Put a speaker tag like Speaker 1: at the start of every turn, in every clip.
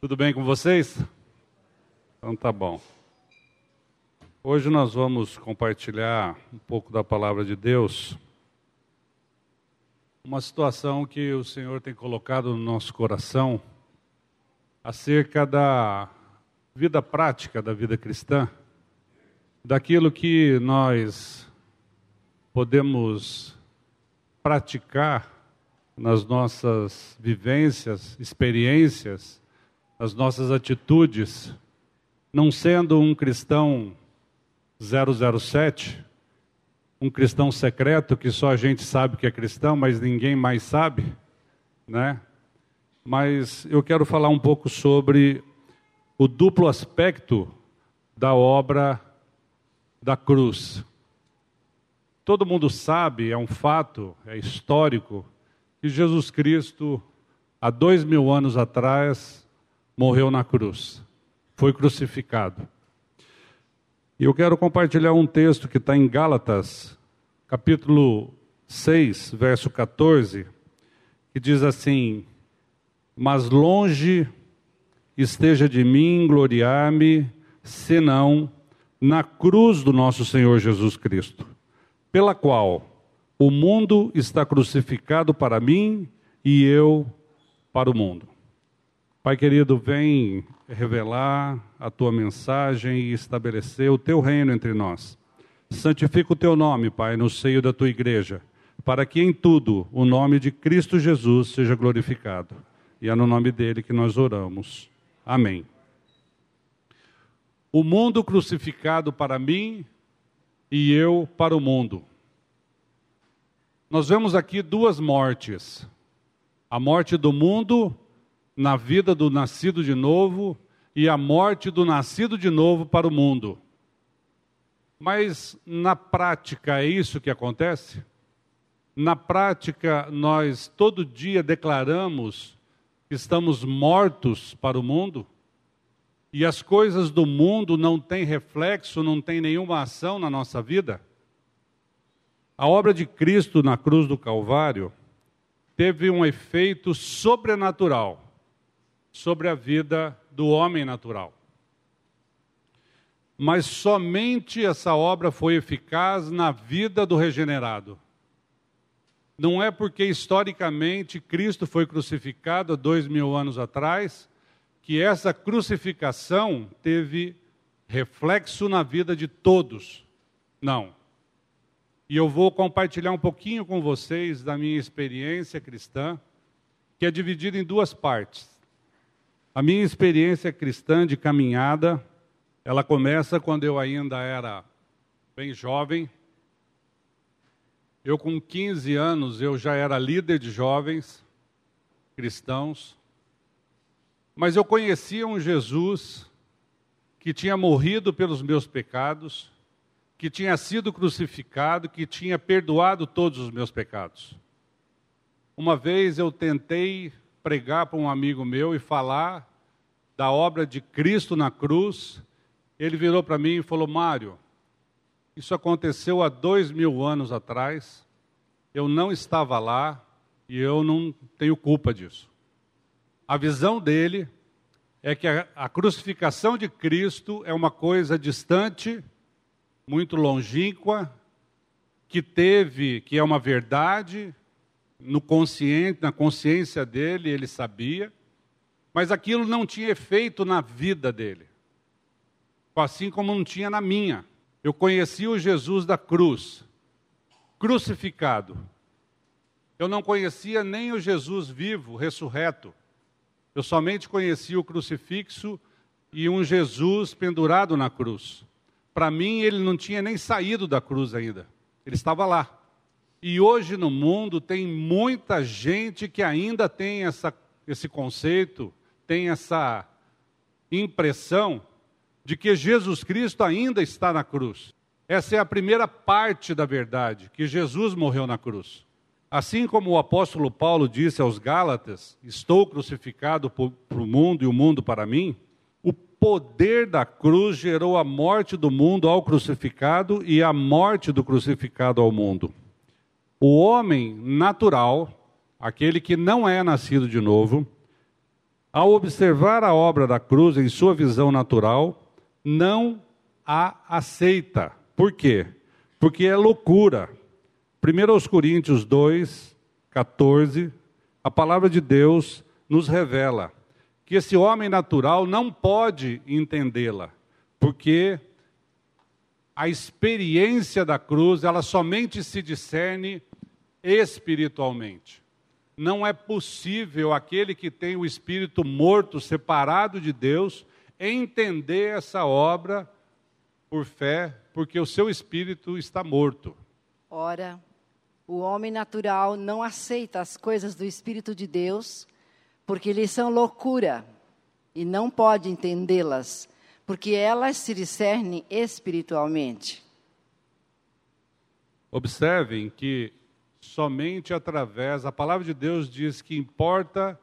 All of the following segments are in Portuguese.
Speaker 1: Tudo bem com vocês? Então tá bom. Hoje nós vamos compartilhar um pouco da palavra de Deus. Uma situação que o Senhor tem colocado no nosso coração acerca da vida prática da vida cristã, daquilo que nós podemos praticar nas nossas vivências, experiências, nas nossas atitudes, não sendo um cristão 007, um cristão secreto que só a gente sabe que é cristão, mas ninguém mais sabe, né? Mas eu quero falar um pouco sobre o duplo aspecto da obra da cruz. Todo mundo sabe, é um fato, é histórico, que Jesus Cristo, há dois mil anos atrás, morreu na cruz, foi crucificado. E eu quero compartilhar um texto que está em Gálatas, capítulo 6, verso 14, que diz assim: Mas longe esteja de mim gloriar-me, senão na cruz do nosso Senhor Jesus Cristo, pela qual o mundo está crucificado para mim e eu para o mundo. Pai querido, vem revelar a tua mensagem e estabelecer o teu reino entre nós. Santifica o teu nome, Pai, no seio da tua igreja, para que em tudo o nome de Cristo Jesus seja glorificado. E é no nome dele que nós oramos. Amém. O mundo crucificado para mim e eu para o mundo. Nós vemos aqui duas mortes: a morte do mundo na vida do nascido de novo e a morte do nascido de novo para o mundo. Mas na prática é isso que acontece? Na prática, nós todo dia declaramos que estamos mortos para o mundo e as coisas do mundo não têm reflexo, não têm nenhuma ação na nossa vida? A obra de Cristo na cruz do Calvário teve um efeito sobrenatural sobre a vida do homem natural. Mas somente essa obra foi eficaz na vida do regenerado. Não é porque historicamente Cristo foi crucificado há dois mil anos atrás que essa crucificação teve reflexo na vida de todos. Não e eu vou compartilhar um pouquinho com vocês da minha experiência cristã, que é dividida em duas partes. A minha experiência cristã de caminhada, ela começa quando eu ainda era bem jovem. Eu com 15 anos eu já era líder de jovens cristãos. Mas eu conhecia um Jesus que tinha morrido pelos meus pecados que tinha sido crucificado, que tinha perdoado todos os meus pecados. Uma vez eu tentei pregar para um amigo meu e falar da obra de Cristo na cruz. Ele virou para mim e falou: Mário, isso aconteceu há dois mil anos atrás, eu não estava lá e eu não tenho culpa disso. A visão dele é que a, a crucificação de Cristo é uma coisa distante muito longínqua, que teve, que é uma verdade, no consciente, na consciência dele, ele sabia, mas aquilo não tinha efeito na vida dele. Assim como não tinha na minha. Eu conheci o Jesus da cruz, crucificado. Eu não conhecia nem o Jesus vivo, ressurreto. Eu somente conhecia o crucifixo e um Jesus pendurado na cruz. Para mim, ele não tinha nem saído da cruz ainda. Ele estava lá. E hoje no mundo tem muita gente que ainda tem essa, esse conceito, tem essa impressão de que Jesus Cristo ainda está na cruz. Essa é a primeira parte da verdade, que Jesus morreu na cruz. Assim como o apóstolo Paulo disse aos Gálatas: Estou crucificado para o mundo e o mundo para mim poder da cruz gerou a morte do mundo ao crucificado e a morte do crucificado ao mundo. O homem natural, aquele que não é nascido de novo, Ao observar a obra da cruz em sua visão natural, não a aceita. Por quê? Porque é loucura. 1 Coríntios 2, 14, a palavra de Deus nos revela que esse homem natural não pode entendê-la, porque a experiência da cruz, ela somente se discerne espiritualmente. Não é possível aquele que tem o espírito morto, separado de Deus, entender essa obra por fé, porque o seu espírito está morto.
Speaker 2: Ora, o homem natural não aceita as coisas do espírito de Deus, porque lhes são loucura e não pode entendê-las, porque elas se discernem espiritualmente.
Speaker 1: Observem que somente através, a palavra de Deus diz que importa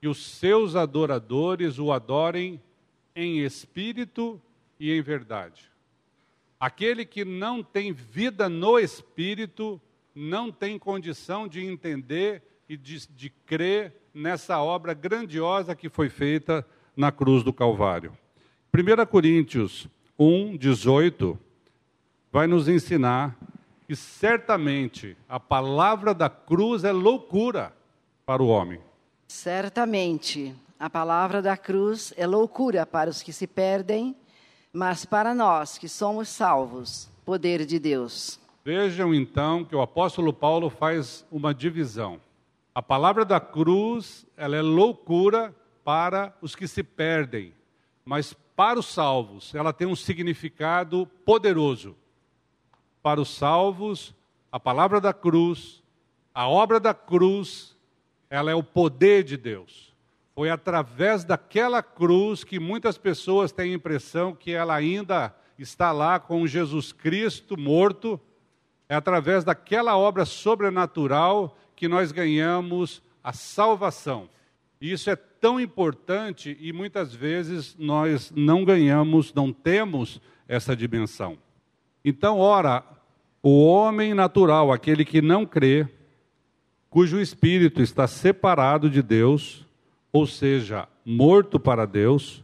Speaker 1: que os seus adoradores o adorem em espírito e em verdade. Aquele que não tem vida no espírito não tem condição de entender e de, de crer nessa obra grandiosa que foi feita na cruz do Calvário. 1 Coríntios 1, 18 vai nos ensinar que certamente a palavra da cruz é loucura para o homem.
Speaker 2: Certamente a palavra da cruz é loucura para os que se perdem, mas para nós que somos salvos, poder de Deus.
Speaker 1: Vejam então que o apóstolo Paulo faz uma divisão. A palavra da cruz, ela é loucura para os que se perdem, mas para os salvos, ela tem um significado poderoso para os salvos, a palavra da cruz, a obra da cruz, ela é o poder de Deus. Foi através daquela cruz que muitas pessoas têm a impressão que ela ainda está lá com Jesus Cristo morto. É através daquela obra sobrenatural que nós ganhamos a salvação. Isso é tão importante e muitas vezes nós não ganhamos, não temos essa dimensão. Então, ora, o homem natural, aquele que não crê, cujo espírito está separado de Deus, ou seja, morto para Deus,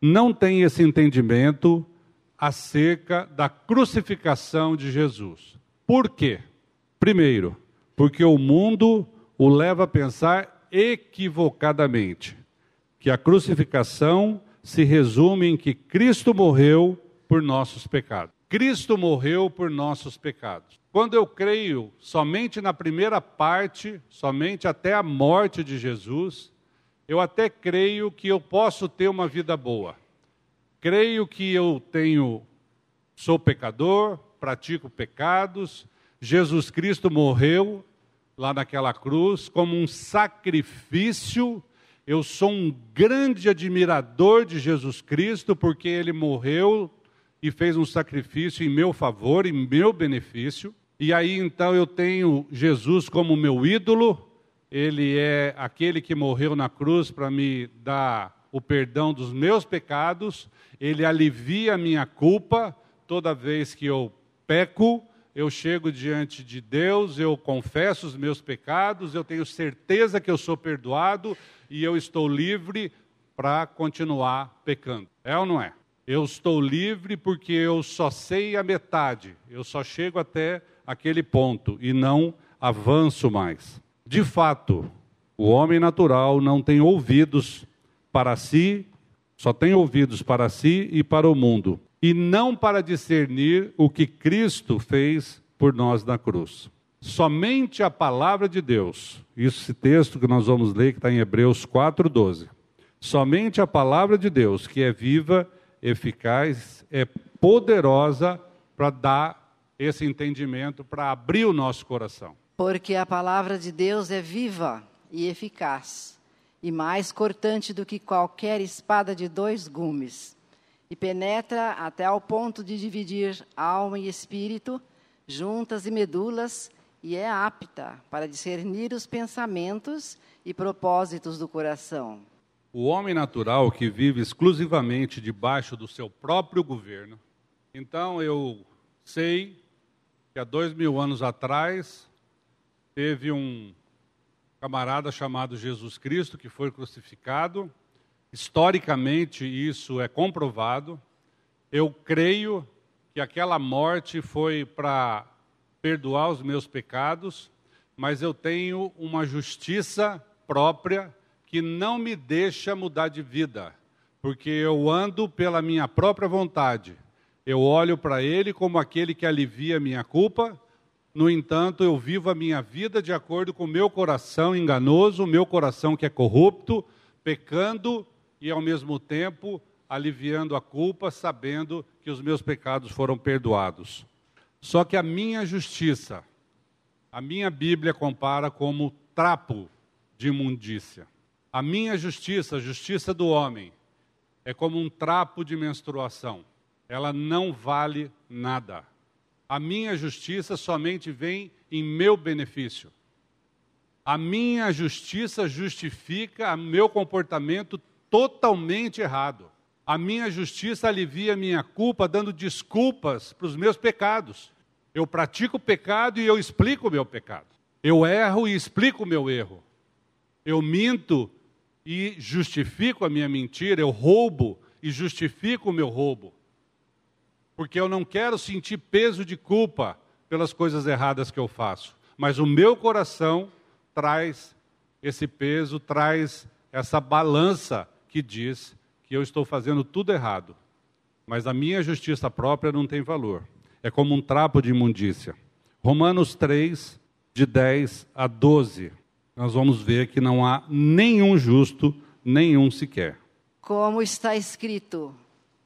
Speaker 1: não tem esse entendimento acerca da crucificação de Jesus. Por quê? Primeiro, porque o mundo o leva a pensar equivocadamente que a crucificação se resume em que Cristo morreu por nossos pecados. Cristo morreu por nossos pecados. Quando eu creio somente na primeira parte, somente até a morte de Jesus, eu até creio que eu posso ter uma vida boa. Creio que eu tenho sou pecador, pratico pecados, Jesus Cristo morreu lá naquela cruz como um sacrifício. Eu sou um grande admirador de Jesus Cristo porque ele morreu e fez um sacrifício em meu favor, em meu benefício. E aí então eu tenho Jesus como meu ídolo, ele é aquele que morreu na cruz para me dar o perdão dos meus pecados, ele alivia a minha culpa toda vez que eu peco, eu chego diante de Deus, eu confesso os meus pecados, eu tenho certeza que eu sou perdoado e eu estou livre para continuar pecando. É ou não é? Eu estou livre porque eu só sei a metade, eu só chego até aquele ponto e não avanço mais. De fato, o homem natural não tem ouvidos para si, só tem ouvidos para si e para o mundo, e não para discernir o que Cristo fez por nós na cruz. Somente a palavra de Deus, esse texto que nós vamos ler, que está em Hebreus 4,12. Somente a palavra de Deus, que é viva eficaz, é poderosa para dar esse entendimento, para abrir o nosso coração.
Speaker 2: Porque a palavra de Deus é viva e eficaz, e mais cortante do que qualquer espada de dois gumes, e penetra até ao ponto de dividir alma e espírito, juntas e medulas, e é apta para discernir os pensamentos e propósitos do coração.
Speaker 1: O homem natural que vive exclusivamente debaixo do seu próprio governo. Então eu sei que há dois mil anos atrás teve um, camarada chamado Jesus Cristo que foi crucificado. Historicamente, isso é comprovado. Eu creio que aquela morte foi para perdoar os meus pecados, mas eu tenho uma justiça própria que não me deixa mudar de vida, porque eu ando pela minha própria vontade. Eu olho para Ele como aquele que alivia a minha culpa, no entanto, eu vivo a minha vida de acordo com o meu coração enganoso, o meu coração que é corrupto, pecando e ao mesmo tempo aliviando a culpa, sabendo que os meus pecados foram perdoados. Só que a minha justiça, a minha Bíblia compara como trapo de imundícia. A minha justiça, a justiça do homem, é como um trapo de menstruação. Ela não vale nada. A minha justiça somente vem em meu benefício. A minha justiça justifica o meu comportamento totalmente errado. A minha justiça alivia a minha culpa, dando desculpas para os meus pecados. Eu pratico o pecado e eu explico o meu pecado. Eu erro e explico o meu erro. Eu minto e justifico a minha mentira. Eu roubo e justifico o meu roubo porque eu não quero sentir peso de culpa pelas coisas erradas que eu faço, mas o meu coração traz esse peso, traz essa balança que diz que eu estou fazendo tudo errado, mas a minha justiça própria não tem valor. É como um trapo de imundícia. Romanos 3, de 10 a 12. Nós vamos ver que não há nenhum justo, nenhum sequer.
Speaker 2: Como está escrito: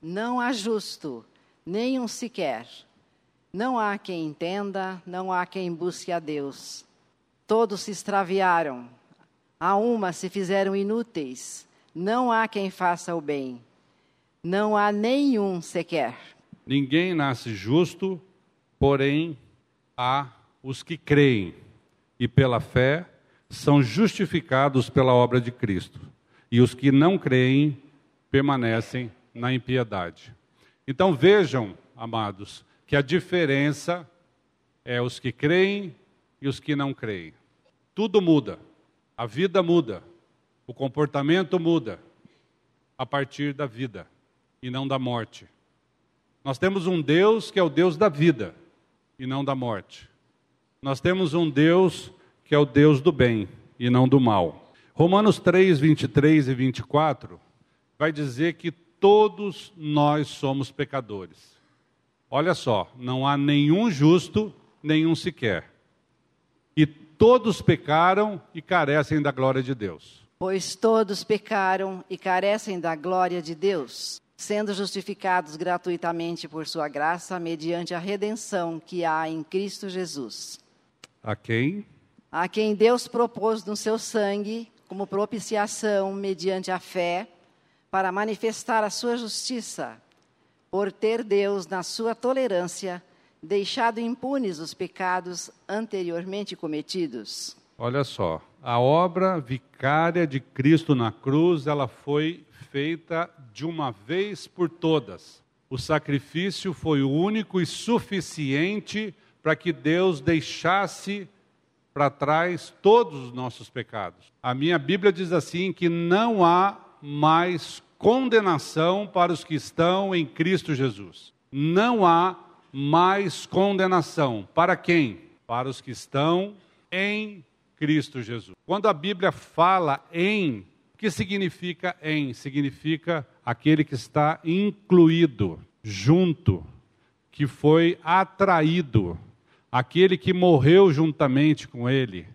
Speaker 2: não há justo, nenhum sequer. Não há quem entenda, não há quem busque a Deus. Todos se extraviaram, a uma se fizeram inúteis. Não há quem faça o bem. Não há nenhum sequer.
Speaker 1: Ninguém nasce justo, porém há os que creem e pela fé são justificados pela obra de Cristo. E os que não creem permanecem na impiedade. Então vejam, amados, que a diferença é os que creem e os que não creem. Tudo muda, a vida muda, o comportamento muda a partir da vida e não da morte. Nós temos um Deus que é o Deus da vida e não da morte. Nós temos um Deus que é o Deus do bem e não do mal. Romanos 3, 23 e 24 vai dizer que todos nós somos pecadores. Olha só, não há nenhum justo, nenhum sequer. E todos pecaram e carecem da glória de Deus.
Speaker 2: Pois todos pecaram e carecem da glória de Deus, sendo justificados gratuitamente por sua graça, mediante a redenção que há em Cristo Jesus.
Speaker 1: A quem?
Speaker 2: A quem Deus propôs no seu sangue, como propiciação mediante a fé para manifestar a sua justiça, por ter Deus, na sua tolerância, deixado impunes os pecados anteriormente cometidos.
Speaker 1: Olha só, a obra vicária de Cristo na cruz, ela foi feita de uma vez por todas. O sacrifício foi o único e suficiente para que Deus deixasse para trás todos os nossos pecados. A minha Bíblia diz assim que não há mais condenação para os que estão em Cristo Jesus. Não há mais condenação. Para quem? Para os que estão em Cristo Jesus. Quando a Bíblia fala em, o que significa em? Significa aquele que está incluído, junto, que foi atraído, aquele que morreu juntamente com ele,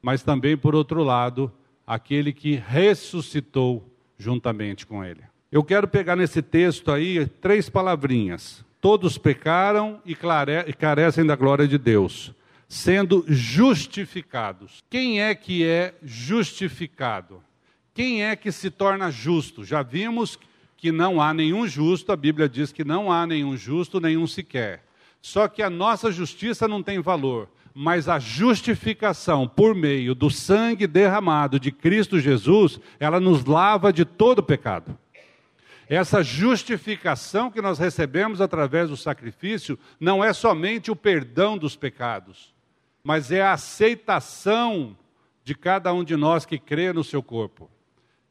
Speaker 1: mas também, por outro lado, aquele que ressuscitou juntamente com ele. Eu quero pegar nesse texto aí três palavrinhas. Todos pecaram e carecem da glória de Deus, sendo justificados. Quem é que é justificado? Quem é que se torna justo? Já vimos que não há nenhum justo, a Bíblia diz que não há nenhum justo, nenhum sequer. Só que a nossa justiça não tem valor mas a justificação por meio do sangue derramado de Cristo Jesus, ela nos lava de todo pecado. Essa justificação que nós recebemos através do sacrifício não é somente o perdão dos pecados, mas é a aceitação de cada um de nós que crê no seu corpo.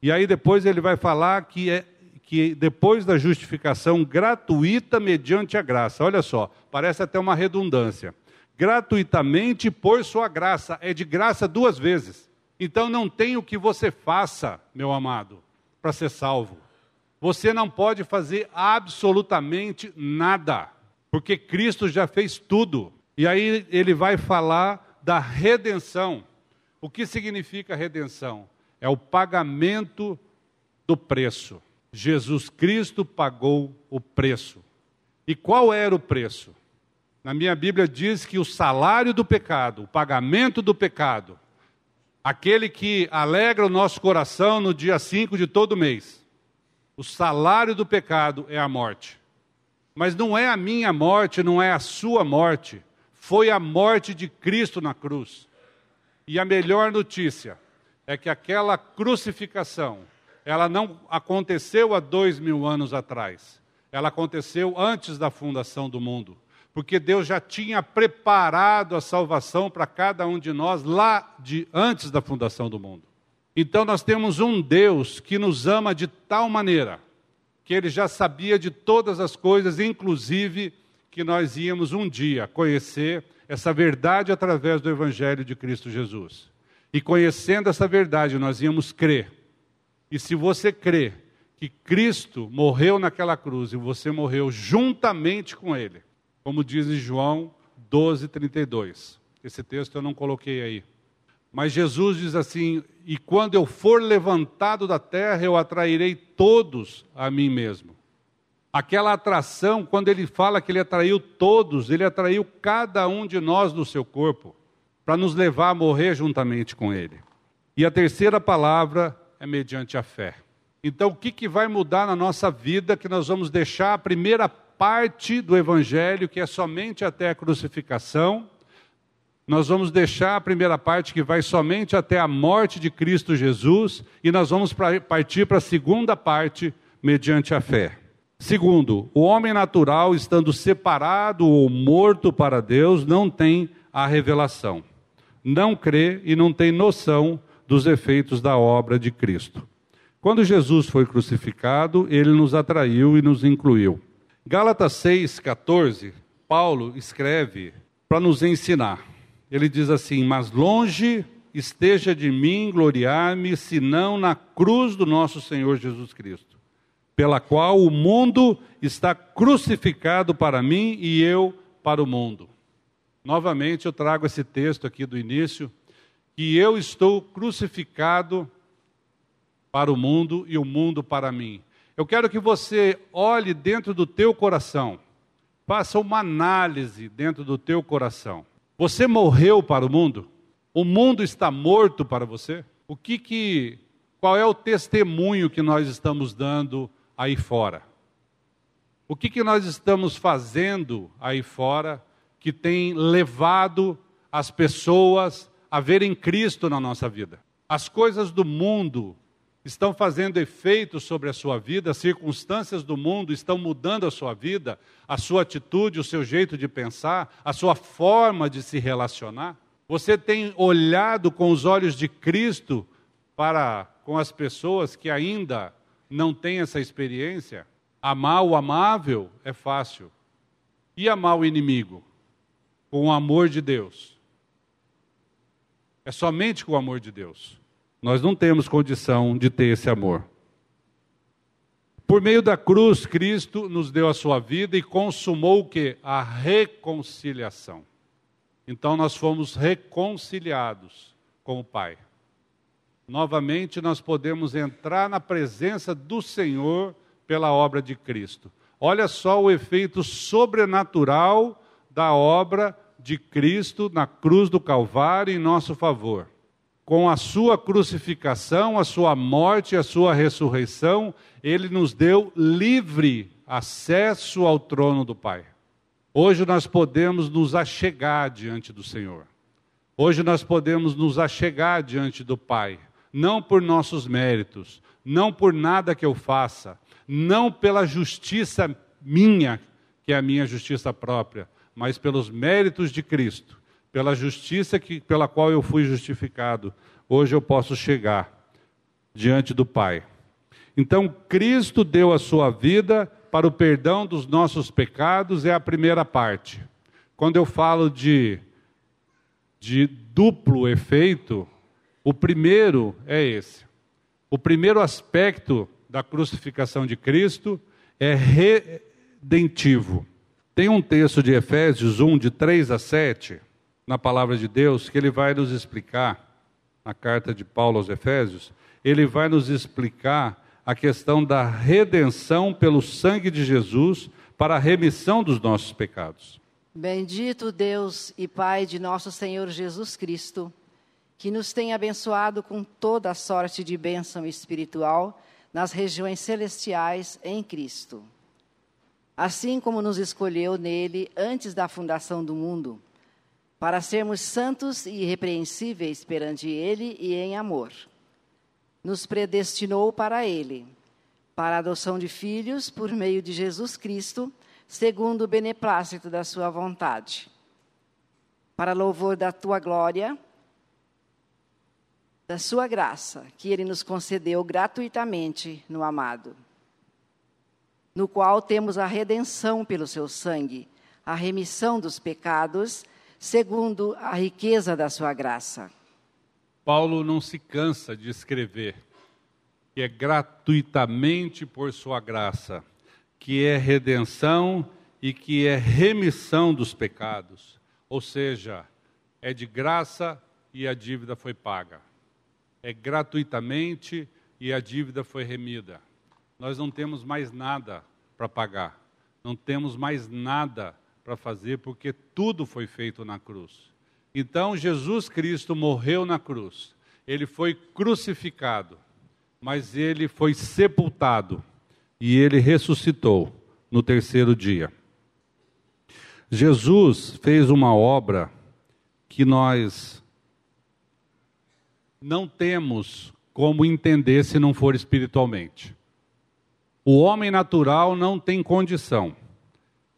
Speaker 1: E aí depois ele vai falar que é que depois da justificação gratuita mediante a graça. Olha só, parece até uma redundância. Gratuitamente por sua graça, é de graça duas vezes. Então não tem o que você faça, meu amado, para ser salvo. Você não pode fazer absolutamente nada, porque Cristo já fez tudo. E aí ele vai falar da redenção. O que significa redenção? É o pagamento do preço. Jesus Cristo pagou o preço. E qual era o preço? Na minha Bíblia diz que o salário do pecado, o pagamento do pecado, aquele que alegra o nosso coração no dia 5 de todo mês, o salário do pecado é a morte. Mas não é a minha morte, não é a sua morte. Foi a morte de Cristo na cruz. E a melhor notícia é que aquela crucificação, ela não aconteceu há dois mil anos atrás. Ela aconteceu antes da fundação do mundo. Porque Deus já tinha preparado a salvação para cada um de nós lá de antes da fundação do mundo. Então nós temos um Deus que nos ama de tal maneira que ele já sabia de todas as coisas, inclusive que nós íamos um dia conhecer essa verdade através do Evangelho de Cristo Jesus. E conhecendo essa verdade, nós íamos crer. E se você crê que Cristo morreu naquela cruz e você morreu juntamente com Ele, como diz João 12, 32. Esse texto eu não coloquei aí. Mas Jesus diz assim: E quando eu for levantado da terra, eu atrairei todos a mim mesmo. Aquela atração, quando ele fala que ele atraiu todos, ele atraiu cada um de nós no seu corpo, para nos levar a morrer juntamente com ele. E a terceira palavra é mediante a fé. Então, o que, que vai mudar na nossa vida que nós vamos deixar a primeira parte do Evangelho, que é somente até a crucificação, nós vamos deixar a primeira parte que vai somente até a morte de Cristo Jesus e nós vamos partir para a segunda parte mediante a fé. Segundo, o homem natural, estando separado ou morto para Deus, não tem a revelação, não crê e não tem noção dos efeitos da obra de Cristo. Quando Jesus foi crucificado, ele nos atraiu e nos incluiu. Gálatas 6,14, Paulo escreve para nos ensinar. Ele diz assim: Mas longe esteja de mim gloriar-me, senão na cruz do nosso Senhor Jesus Cristo, pela qual o mundo está crucificado para mim e eu para o mundo. Novamente eu trago esse texto aqui do início, que eu estou crucificado para o mundo e o mundo para mim. Eu quero que você olhe dentro do teu coração, faça uma análise dentro do teu coração. Você morreu para o mundo? O mundo está morto para você? O que que qual é o testemunho que nós estamos dando aí fora? O que que nós estamos fazendo aí fora que tem levado as pessoas a verem Cristo na nossa vida? As coisas do mundo estão fazendo efeito sobre a sua vida, as circunstâncias do mundo estão mudando a sua vida, a sua atitude, o seu jeito de pensar, a sua forma de se relacionar? Você tem olhado com os olhos de Cristo para com as pessoas que ainda não têm essa experiência? Amar o amável é fácil. E amar o inimigo? Com o amor de Deus. É somente com o amor de Deus. Nós não temos condição de ter esse amor. Por meio da cruz, Cristo nos deu a sua vida e consumou o que? A reconciliação. Então nós fomos reconciliados com o Pai. Novamente nós podemos entrar na presença do Senhor pela obra de Cristo. Olha só o efeito sobrenatural da obra de Cristo na cruz do Calvário em nosso favor com a sua crucificação, a sua morte, a sua ressurreição, ele nos deu livre acesso ao trono do Pai. Hoje nós podemos nos achegar diante do Senhor. Hoje nós podemos nos achegar diante do Pai, não por nossos méritos, não por nada que eu faça, não pela justiça minha, que é a minha justiça própria, mas pelos méritos de Cristo pela justiça que, pela qual eu fui justificado, hoje eu posso chegar diante do Pai. Então, Cristo deu a sua vida para o perdão dos nossos pecados, é a primeira parte. Quando eu falo de, de duplo efeito, o primeiro é esse. O primeiro aspecto da crucificação de Cristo é redentivo. Tem um texto de Efésios 1, de 3 a 7, na palavra de Deus, que ele vai nos explicar, na carta de Paulo aos Efésios, ele vai nos explicar a questão da redenção pelo sangue de Jesus para a remissão dos nossos pecados.
Speaker 2: Bendito Deus e Pai de nosso Senhor Jesus Cristo, que nos tem abençoado com toda a sorte de bênção espiritual nas regiões celestiais em Cristo. Assim como nos escolheu nele antes da fundação do mundo, para sermos santos e irrepreensíveis perante ele e em amor nos predestinou para Ele, para a adoção de filhos por meio de Jesus Cristo, segundo o beneplácito da Sua vontade, para louvor da Tua glória, da Sua graça, que Ele nos concedeu gratuitamente no amado, no qual temos a redenção pelo Seu sangue, a remissão dos pecados, segundo a riqueza da Sua graça
Speaker 1: Paulo não se cansa de escrever que é gratuitamente por sua graça, que é redenção e que é remissão dos pecados. Ou seja, é de graça e a dívida foi paga. É gratuitamente e a dívida foi remida. Nós não temos mais nada para pagar. Não temos mais nada para fazer porque tudo foi feito na cruz. Então Jesus Cristo morreu na cruz. Ele foi crucificado, mas ele foi sepultado e ele ressuscitou no terceiro dia. Jesus fez uma obra que nós não temos como entender se não for espiritualmente. O homem natural não tem condição.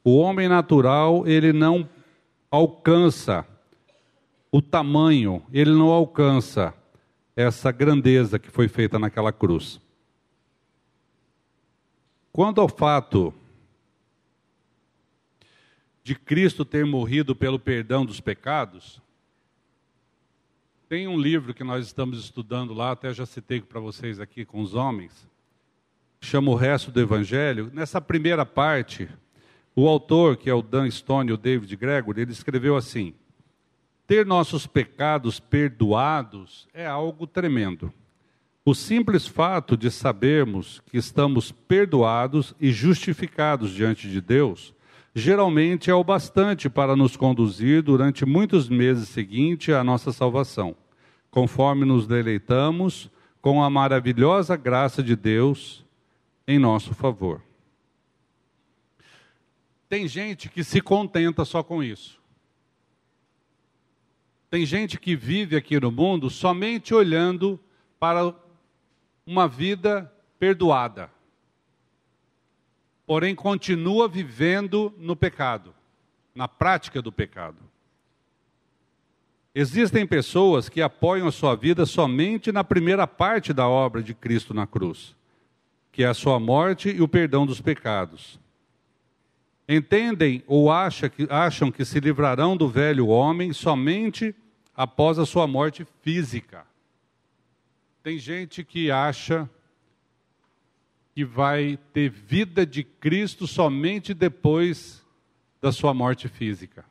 Speaker 1: O homem natural, ele não alcança o tamanho, ele não alcança essa grandeza que foi feita naquela cruz. Quanto ao fato de Cristo ter morrido pelo perdão dos pecados, tem um livro que nós estamos estudando lá, até já citei para vocês aqui com os homens, chama O Resto do Evangelho. Nessa primeira parte, o autor, que é o Dan Stone e o David Gregory, ele escreveu assim: ter nossos pecados perdoados é algo tremendo. O simples fato de sabermos que estamos perdoados e justificados diante de Deus geralmente é o bastante para nos conduzir durante muitos meses seguintes à nossa salvação, conforme nos deleitamos com a maravilhosa graça de Deus em nosso favor. Tem gente que se contenta só com isso. Tem gente que vive aqui no mundo somente olhando para uma vida perdoada. Porém, continua vivendo no pecado, na prática do pecado. Existem pessoas que apoiam a sua vida somente na primeira parte da obra de Cristo na cruz, que é a sua morte e o perdão dos pecados. Entendem ou acham que, acham que se livrarão do velho homem somente após a sua morte física. Tem gente que acha que vai ter vida de Cristo somente depois da sua morte física.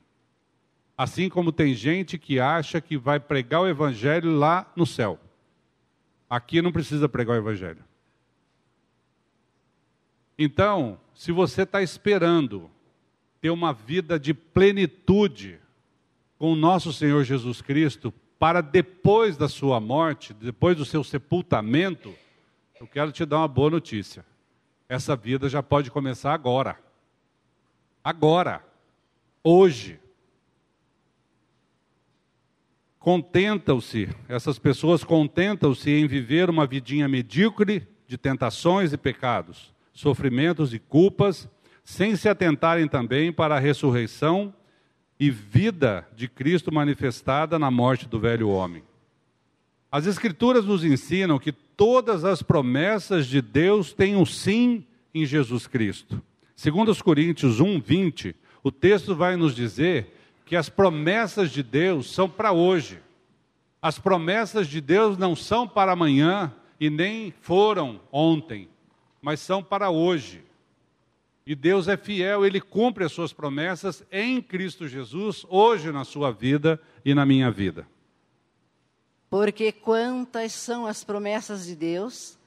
Speaker 1: Assim como tem gente que acha que vai pregar o Evangelho lá no céu. Aqui não precisa pregar o Evangelho. Então, se você está esperando ter uma vida de plenitude com o nosso Senhor Jesus Cristo, para depois da sua morte, depois do seu sepultamento, eu quero te dar uma boa notícia. Essa vida já pode começar agora. Agora. Hoje. Contentam-se, essas pessoas contentam-se em viver uma vidinha medíocre de tentações e pecados, sofrimentos e culpas, sem se atentarem também para a ressurreição e vida de Cristo manifestada na morte do velho homem. As Escrituras nos ensinam que todas as promessas de Deus têm um sim em Jesus Cristo. Segundo os Coríntios 1, 20, o texto vai nos dizer que as promessas de Deus são para hoje. As promessas de Deus não são para amanhã e nem foram ontem, mas são para hoje. E Deus é fiel, ele cumpre as suas promessas em Cristo Jesus, hoje na sua vida e na minha vida.
Speaker 2: Porque quantas são as promessas de Deus,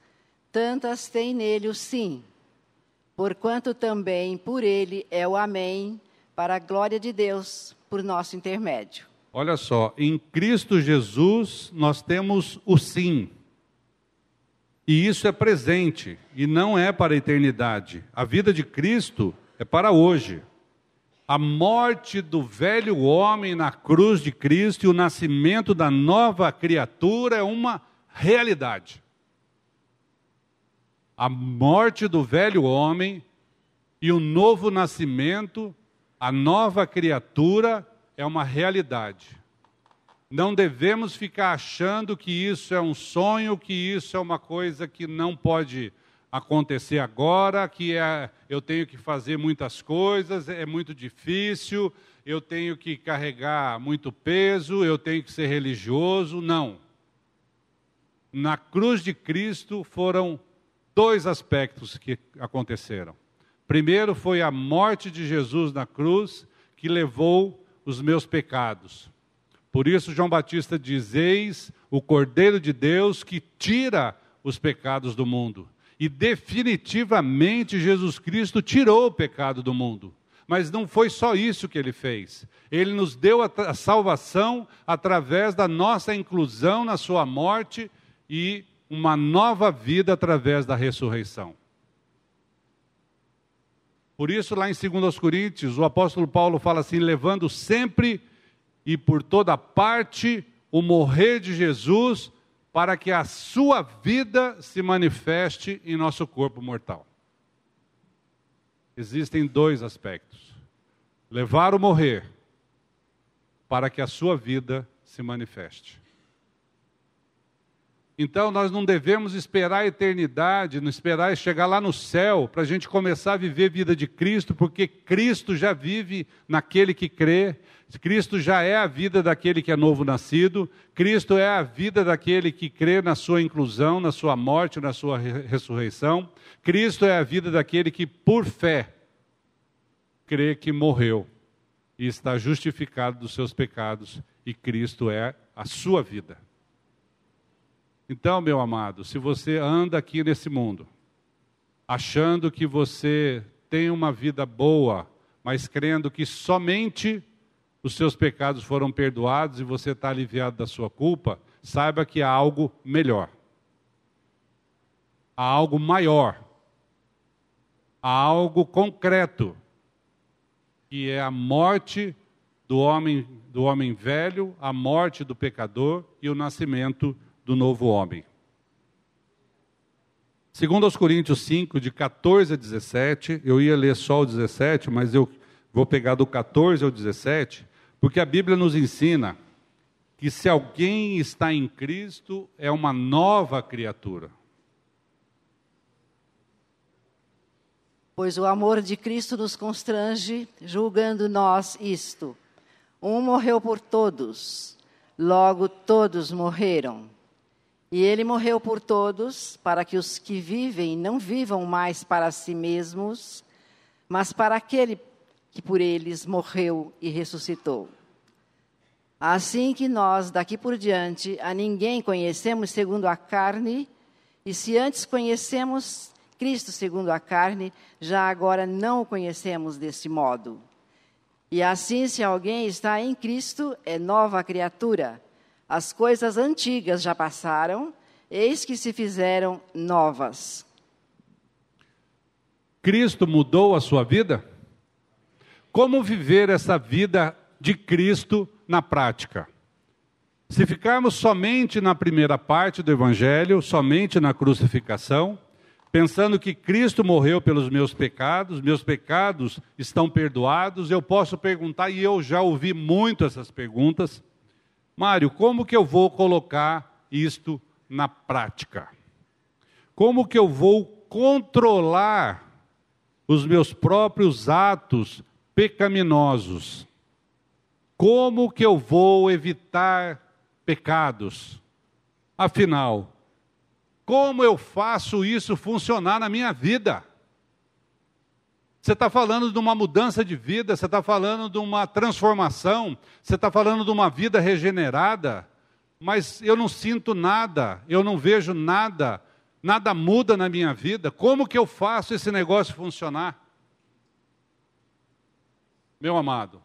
Speaker 2: tantas tem nele o sim. Porquanto também por ele é o amém, para a glória de Deus, por nosso intermédio.
Speaker 1: Olha só, em Cristo Jesus nós temos o sim. E isso é presente e não é para a eternidade. A vida de Cristo é para hoje. A morte do velho homem na cruz de Cristo e o nascimento da nova criatura é uma realidade. A morte do velho homem e o novo nascimento, a nova criatura, é uma realidade. Não devemos ficar achando que isso é um sonho, que isso é uma coisa que não pode acontecer agora, que é, eu tenho que fazer muitas coisas, é muito difícil, eu tenho que carregar muito peso, eu tenho que ser religioso. Não. Na cruz de Cristo foram dois aspectos que aconteceram. Primeiro foi a morte de Jesus na cruz, que levou os meus pecados. Por isso, João Batista diz: Eis o Cordeiro de Deus que tira os pecados do mundo. E definitivamente Jesus Cristo tirou o pecado do mundo. Mas não foi só isso que ele fez. Ele nos deu a, salvação através da nossa inclusão na sua morte e uma nova vida através da ressurreição. Por isso, lá em 2 Coríntios, o apóstolo Paulo fala assim: levando sempre e por toda parte o morrer de Jesus, para que a sua vida se manifeste em nosso corpo mortal. Existem dois aspectos: levar o morrer, para que a sua vida se manifeste. Então nós não devemos esperar a eternidade, não esperar chegar lá no céu para a gente começar a viver a vida de Cristo, porque Cristo já vive naquele que crê, Cristo já é a vida daquele que é novo nascido, Cristo é a vida daquele que crê na sua inclusão, na sua morte, na sua ressurreição, Cristo é a vida daquele que, por fé, crê que morreu e está justificado dos seus pecados, e Cristo é a sua vida. Então, meu amado, se você anda aqui nesse mundo, achando que você tem uma vida boa, mas crendo que somente os seus pecados foram perdoados e você está aliviado da sua culpa, saiba que há algo melhor. Há algo maior. Há algo concreto, que é a morte do homem, do homem velho, a morte do pecador e o nascimento do novo homem. Segundo aos Coríntios 5, de 14 a 17, eu ia ler só o 17, mas eu vou pegar do 14 ao 17, porque a Bíblia nos ensina que se alguém está em Cristo, é uma nova criatura.
Speaker 2: Pois o amor de Cristo nos constrange, julgando nós isto: um morreu por todos, logo todos morreram. E ele morreu por todos, para que os que vivem não vivam mais para si mesmos, mas para aquele que por eles morreu e ressuscitou. Assim que nós, daqui por diante, a ninguém conhecemos segundo a carne, e se antes conhecemos Cristo segundo a carne, já agora não o conhecemos deste modo. E assim, se alguém está em Cristo, é nova criatura as coisas antigas já passaram, eis que se fizeram novas.
Speaker 1: Cristo mudou a sua vida? Como viver essa vida de Cristo na prática? Se ficarmos somente na primeira parte do Evangelho, somente na crucificação, pensando que Cristo morreu pelos meus pecados, meus pecados estão perdoados, eu posso perguntar, e eu já ouvi muito essas perguntas, Mário, como que eu vou colocar isto na prática? Como que eu vou controlar os meus próprios atos pecaminosos? Como que eu vou evitar pecados? Afinal, como eu faço isso funcionar na minha vida? Você está falando de uma mudança de vida, você está falando de uma transformação, você está falando de uma vida regenerada, mas eu não sinto nada, eu não vejo nada, nada muda na minha vida. Como que eu faço esse negócio funcionar? Meu amado,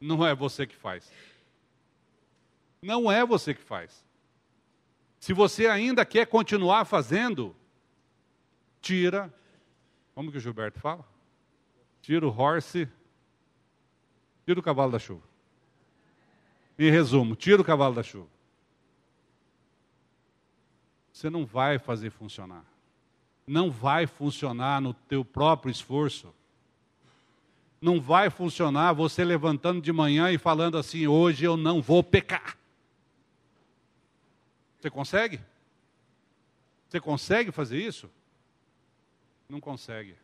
Speaker 1: não é você que faz. Não é você que faz. Se você ainda quer continuar fazendo, tira. Como que o Gilberto fala? Tira o horse, tira o cavalo da chuva. Em resumo, tira o cavalo da chuva. Você não vai fazer funcionar. Não vai funcionar no teu próprio esforço. Não vai funcionar você levantando de manhã e falando assim: hoje eu não vou pecar. Você consegue? Você consegue fazer isso? Não consegue.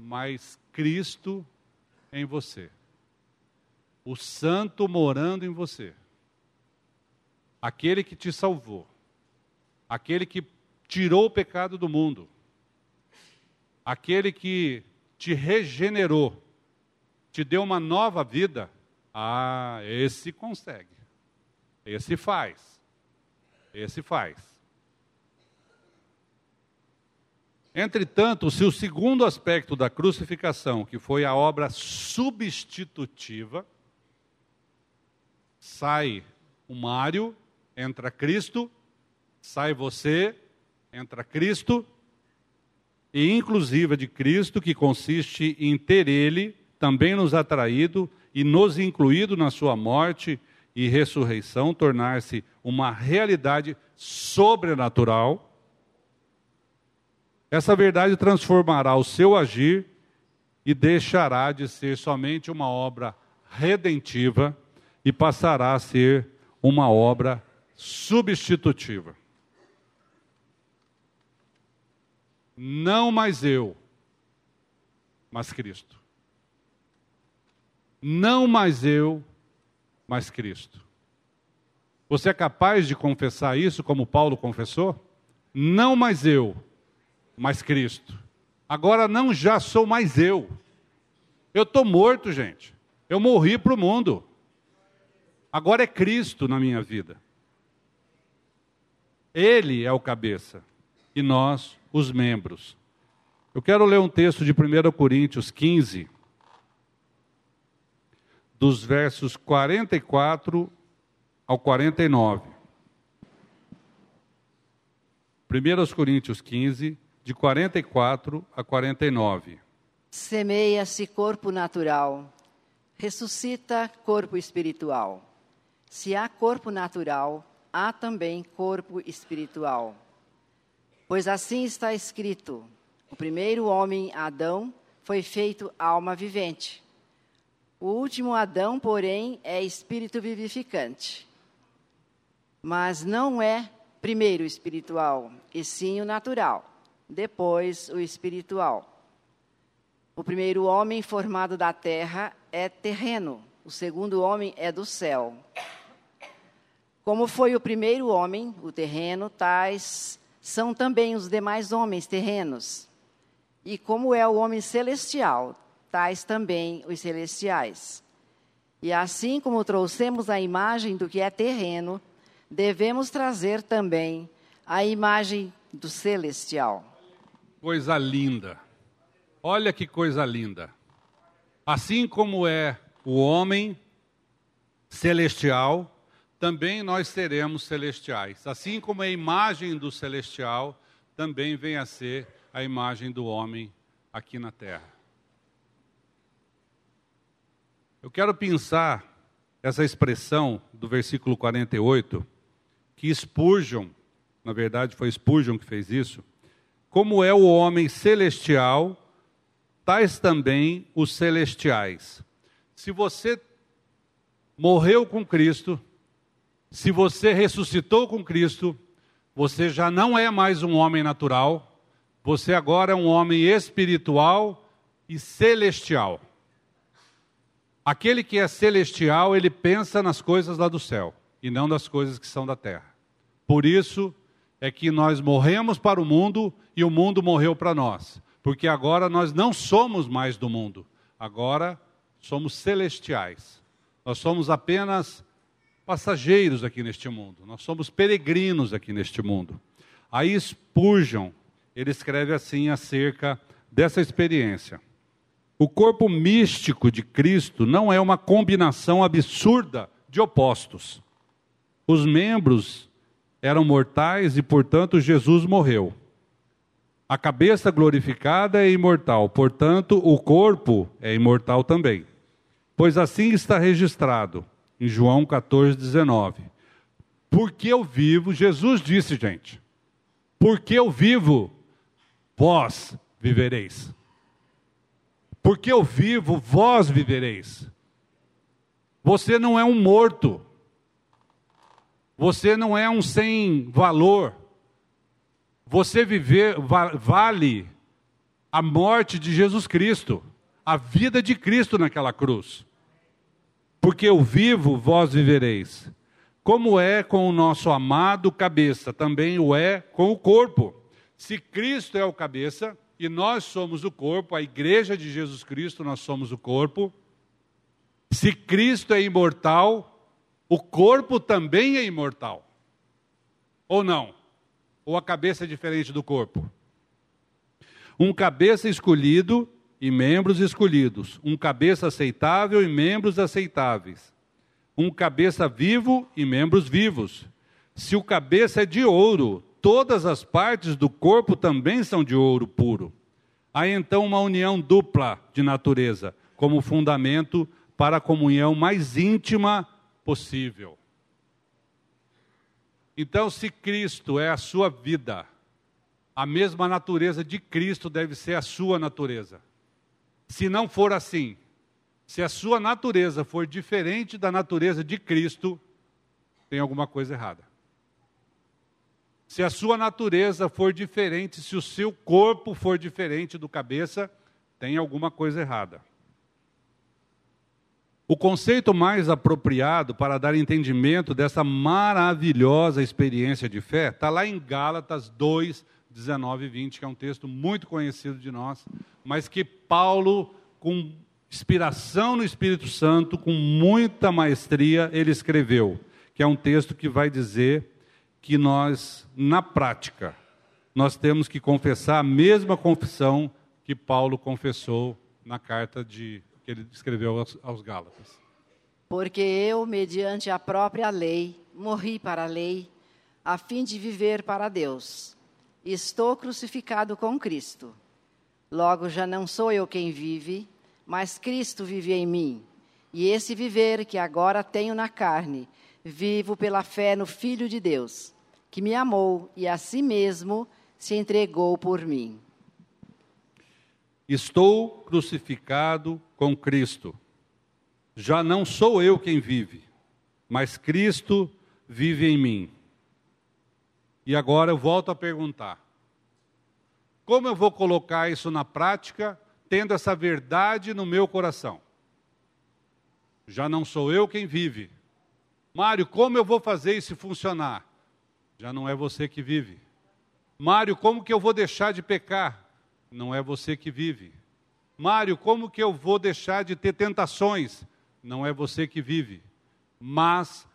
Speaker 1: Mas Cristo em você, o Santo morando em você, aquele que te salvou, aquele que tirou o pecado do mundo, aquele que te regenerou, te deu uma nova vida, ah, esse consegue. Esse faz. Esse faz. Entretanto, se o segundo aspecto da crucificação, que foi a obra substitutiva, sai o Mário, entra Cristo, sai você, entra Cristo, e inclusive de Cristo, que consiste em ter Ele também nos atraído e nos incluído na sua morte e ressurreição tornar-se uma realidade sobrenatural, essa verdade transformará o seu agir e deixará de ser somente uma obra redentiva e passará a ser uma obra substitutiva. Não mais eu, mas Cristo. Não mais eu, mas Cristo. Você é capaz de confessar isso como Paulo confessou? Não mais eu, mas Cristo. Agora não já sou mais eu. Eu estou morto, gente. Eu morri para o mundo. Agora é Cristo na minha vida. Ele é o cabeça e nós os membros. Eu quero ler um texto de 1 Coríntios 15, dos versos 44 ao 49. 1 Coríntios 15, de 44 a 49.
Speaker 2: Semeia-se corpo natural, ressuscita corpo espiritual. Se há corpo natural, há também corpo espiritual. Pois assim está escrito: o primeiro homem, Adão, foi feito alma vivente. O último Adão, porém, é espírito vivificante. Mas não é primeiro espiritual, e sim o natural, depois o espiritual. O primeiro homem formado da terra é terreno, o segundo homem é do céu. Como foi o primeiro homem, o terreno, tais são também os demais homens terrenos. E como é o homem celestial, tais também os celestiais. E assim como trouxemos a imagem do que é terreno, devemos trazer também a imagem do celestial.
Speaker 1: Coisa linda. Olha que coisa linda. Assim como é o homem celestial, também nós seremos celestiais. Assim como é a imagem do celestial, também vem a ser a imagem do homem aqui na terra. Eu quero pensar essa expressão do versículo 48, que Spurgeon, na verdade foi Spurgeon que fez isso, como é o homem celestial, tais também os celestiais. Se você morreu com Cristo, se você ressuscitou com Cristo, você já não é mais um homem natural, você agora é um homem espiritual e celestial. Aquele que é celestial, ele pensa nas coisas lá do céu e não das coisas que são da terra. Por isso é que nós morremos para o mundo e o mundo morreu para nós, porque agora nós não somos mais do mundo, agora somos celestiais. Nós somos apenas passageiros aqui neste mundo, nós somos peregrinos aqui neste mundo. Aí Spurgeon, ele escreve assim acerca dessa experiência. O corpo místico de Cristo não é uma combinação absurda de opostos. Os membros eram mortais e, portanto, Jesus morreu. A cabeça glorificada é imortal, portanto, o corpo é imortal também. Pois assim está registrado em João 14, 19. Porque eu vivo, Jesus disse, gente, porque eu vivo, vós vivereis. Porque eu vivo, vós vivereis. Você não é um morto. Você não é um sem valor. Você viver vale a morte de Jesus Cristo, a vida de Cristo naquela cruz. Porque eu vivo, vós vivereis. Como é com o nosso amado cabeça, também o é com o corpo. Se Cristo é o cabeça e nós somos o corpo, a igreja de Jesus Cristo, nós somos o corpo. Se Cristo é imortal, o corpo também é imortal. Ou não? Ou a cabeça é diferente do corpo? Um cabeça escolhido e membros escolhidos. Um cabeça aceitável e membros aceitáveis. Um cabeça vivo e membros vivos. Se o cabeça é de ouro, todas as partes do corpo também são de ouro puro. Há então uma união dupla de natureza, como fundamento para a comunhão mais íntima possível. Então, se Cristo é a sua vida, a mesma natureza de Cristo deve ser a sua natureza. Se não for assim, se a sua natureza for diferente da natureza de Cristo, tem alguma coisa errada. Se a sua natureza for diferente, se o seu corpo for diferente do cabeça, tem alguma coisa errada. O conceito mais apropriado para dar entendimento dessa maravilhosa experiência de fé está lá em Gálatas 2, 19 e 20, que é um texto muito conhecido de nós, mas que Paulo, com inspiração no Espírito Santo, com muita maestria, ele escreveu, que é um texto que vai dizer que nós, na prática, nós temos que confessar a mesma confissão que Paulo confessou na carta de que ele escreveu aos, aos Gálatas.
Speaker 2: Porque eu, mediante a própria lei, morri para a lei, a fim de viver para Deus. Estou crucificado com Cristo. Logo já não sou eu quem vive, mas Cristo vive em mim. E esse viver que agora tenho na carne, vivo pela fé no Filho de Deus, que me amou e a si mesmo se entregou por mim.
Speaker 1: Estou crucificado com Cristo. Já não sou eu quem vive, mas Cristo vive em mim. E agora eu volto a perguntar: como eu vou colocar isso na prática, tendo essa verdade no meu coração? Já não sou eu quem vive. Mário, como eu vou fazer isso funcionar? Já não é você que vive. Mário, como que eu vou deixar de pecar? Não é você que vive. Mário, como que eu vou deixar de ter tentações? Não é você que vive, mas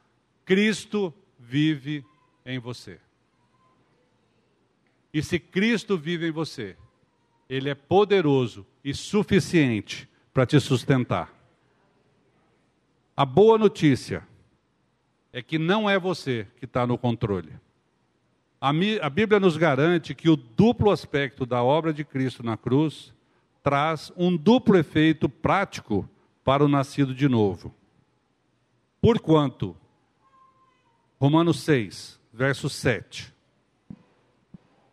Speaker 1: Cristo vive em você. E se Cristo vive em você, Ele é poderoso e suficiente para te sustentar. A boa notícia é que não é você que está no controle. A, Bíblia nos garante que o duplo aspecto da obra de Cristo na cruz traz um duplo efeito prático para o nascido de novo. Porquanto, Romanos 6, verso 7.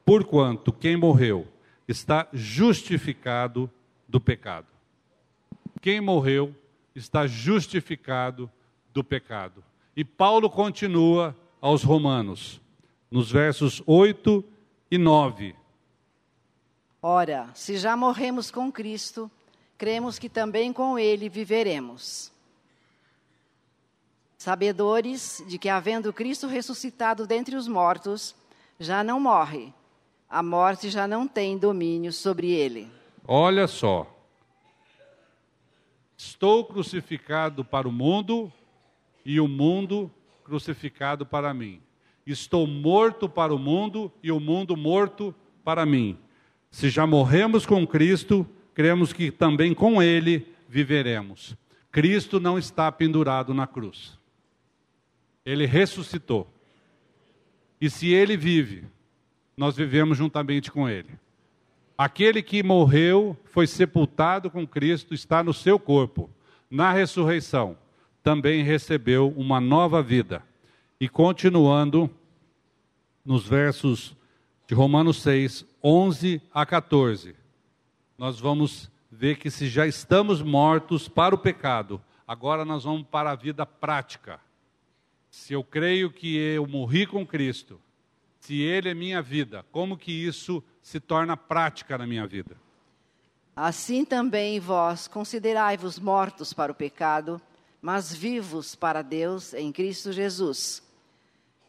Speaker 1: porquanto quem morreu está justificado do pecado. Quem morreu está justificado do pecado. E Paulo continua aos Romanos, nos versos 8 e 9.
Speaker 2: Ora, se já morremos com Cristo, cremos que também com Ele viveremos. Sabedores de que, havendo Cristo ressuscitado dentre os mortos, já não morre, a morte já não tem domínio sobre ele.
Speaker 1: Olha só. Estou crucificado para o mundo e o mundo crucificado para mim. Estou morto para o mundo e o mundo morto para mim. Se já morremos com Cristo, cremos que também com Ele viveremos. Cristo não está pendurado na cruz. Ele ressuscitou. E se ele vive, nós vivemos juntamente com ele. Aquele que morreu, foi sepultado com Cristo, está no seu corpo. Na ressurreição, também recebeu uma nova vida. E continuando nos versos de Romanos 6, 11 a 14, nós vamos ver que se já estamos mortos para o pecado, agora nós vamos para a vida prática se eu creio que eu morri com Cristo, se Ele é minha vida, como que isso se torna prática na minha vida?
Speaker 2: Assim também vós considerai-vos mortos para o pecado, mas vivos para Deus em Cristo Jesus.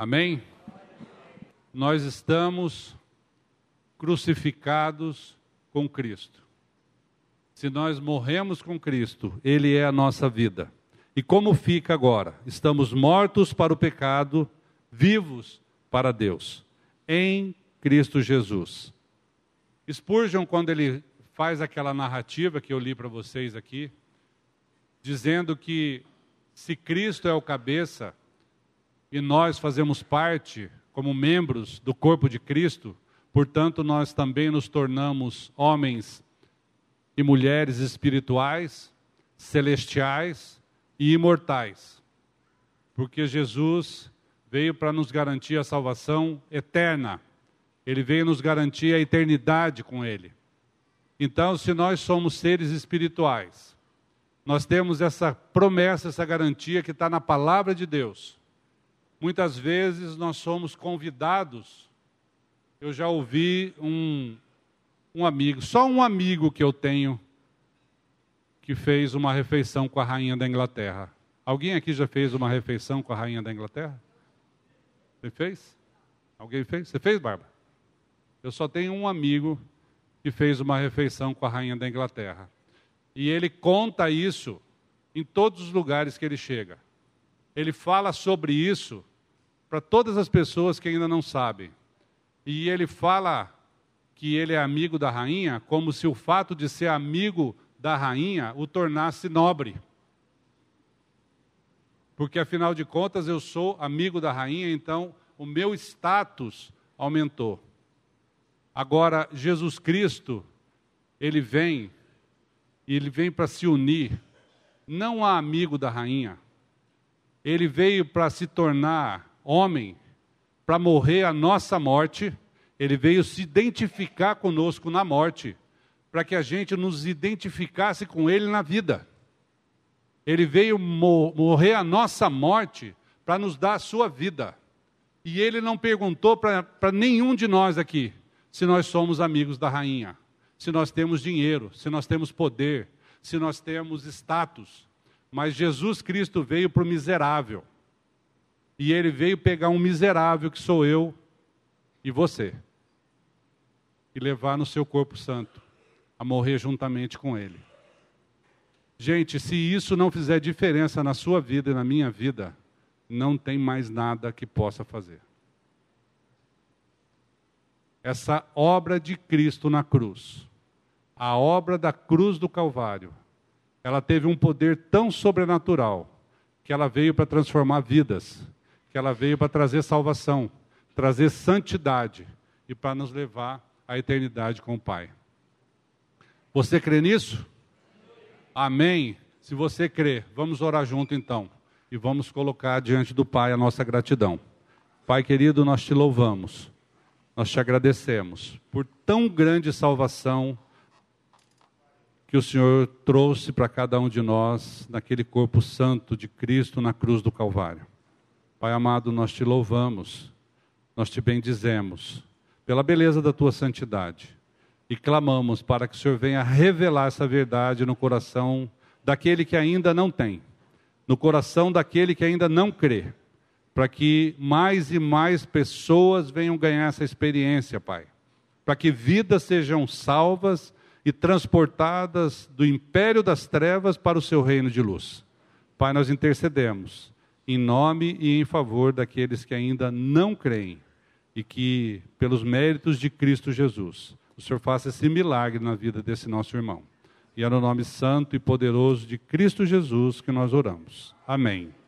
Speaker 1: Amém? Nós estamos crucificados com Cristo. Se nós morremos com Cristo, Ele é a nossa vida. E como fica agora? Estamos mortos para o pecado, vivos para Deus, em Cristo Jesus. Spurgeon, quando ele faz aquela narrativa que eu li para vocês aqui, dizendo que se Cristo é o cabeça e nós fazemos parte como membros do corpo de Cristo, portanto, nós também nos tornamos homens e mulheres espirituais, celestiais, e imortais. Porque Jesus veio para nos garantir a salvação eterna. Ele veio nos garantir a eternidade com Ele. Então, se nós somos seres espirituais, nós temos essa promessa, essa garantia que está na palavra de Deus. Muitas vezes nós somos convidados. Eu já ouvi um, um amigo, só um amigo que eu tenho que fez uma refeição com a rainha da Inglaterra. Alguém aqui já fez uma refeição com a rainha da Inglaterra? Você fez? Alguém fez? Você fez, Bárbara? Eu só tenho um amigo que fez uma refeição com a rainha da Inglaterra. E ele conta isso em todos os lugares que ele chega. Ele fala sobre isso para todas as pessoas que ainda não sabem. E ele fala que ele é amigo da rainha como se o fato de ser amigo da rainha o tornasse nobre. Porque afinal de contas eu sou amigo da rainha, então o meu status aumentou. Agora, Jesus Cristo, ele vem, ele vem para se unir, não a amigo da rainha, ele veio para se tornar homem, para morrer a nossa morte, ele veio se identificar conosco na morte para que a gente nos identificasse com Ele na vida. Ele veio morrer a nossa morte para nos dar a sua vida. E Ele não perguntou para nenhum de nós aqui se nós somos amigos da rainha, se nós temos dinheiro, se nós temos poder, se nós temos status. Mas Jesus Cristo veio para o miserável. E Ele veio pegar um miserável que sou eu e você e levar no seu corpo santo a morrer juntamente com Ele. Gente, se isso não fizer diferença na sua vida e na minha vida, não tem mais nada que possa fazer. essa obra de Cristo na cruz, a obra da cruz do Calvário, ela teve um poder tão sobrenatural que ela veio para transformar vidas, que ela veio para trazer salvação, trazer santidade e para nos levar à eternidade com o Pai. Você crê nisso? Amém. Se você crê, vamos orar junto então e vamos colocar diante do Pai a nossa gratidão. Pai querido, nós te louvamos, nós te agradecemos por tão grande salvação que o Senhor trouxe para cada um de nós naquele corpo santo de Cristo na cruz do Calvário. Pai amado, nós te louvamos, nós te bendizemos pela beleza da tua santidade e clamamos para que o Senhor venha revelar essa verdade no coração daquele que ainda não tem, no coração daquele que ainda não crê, para que mais e mais pessoas venham ganhar essa experiência, Pai, para que vidas sejam salvas e transportadas do império das trevas para o seu reino de luz. Pai, nós intercedemos em nome e em favor daqueles que ainda não creem e que, pelos méritos de Cristo Jesus, o Senhor faça esse milagre na vida desse nosso irmão. E é no nome santo e poderoso de Cristo Jesus que nós oramos. Amém.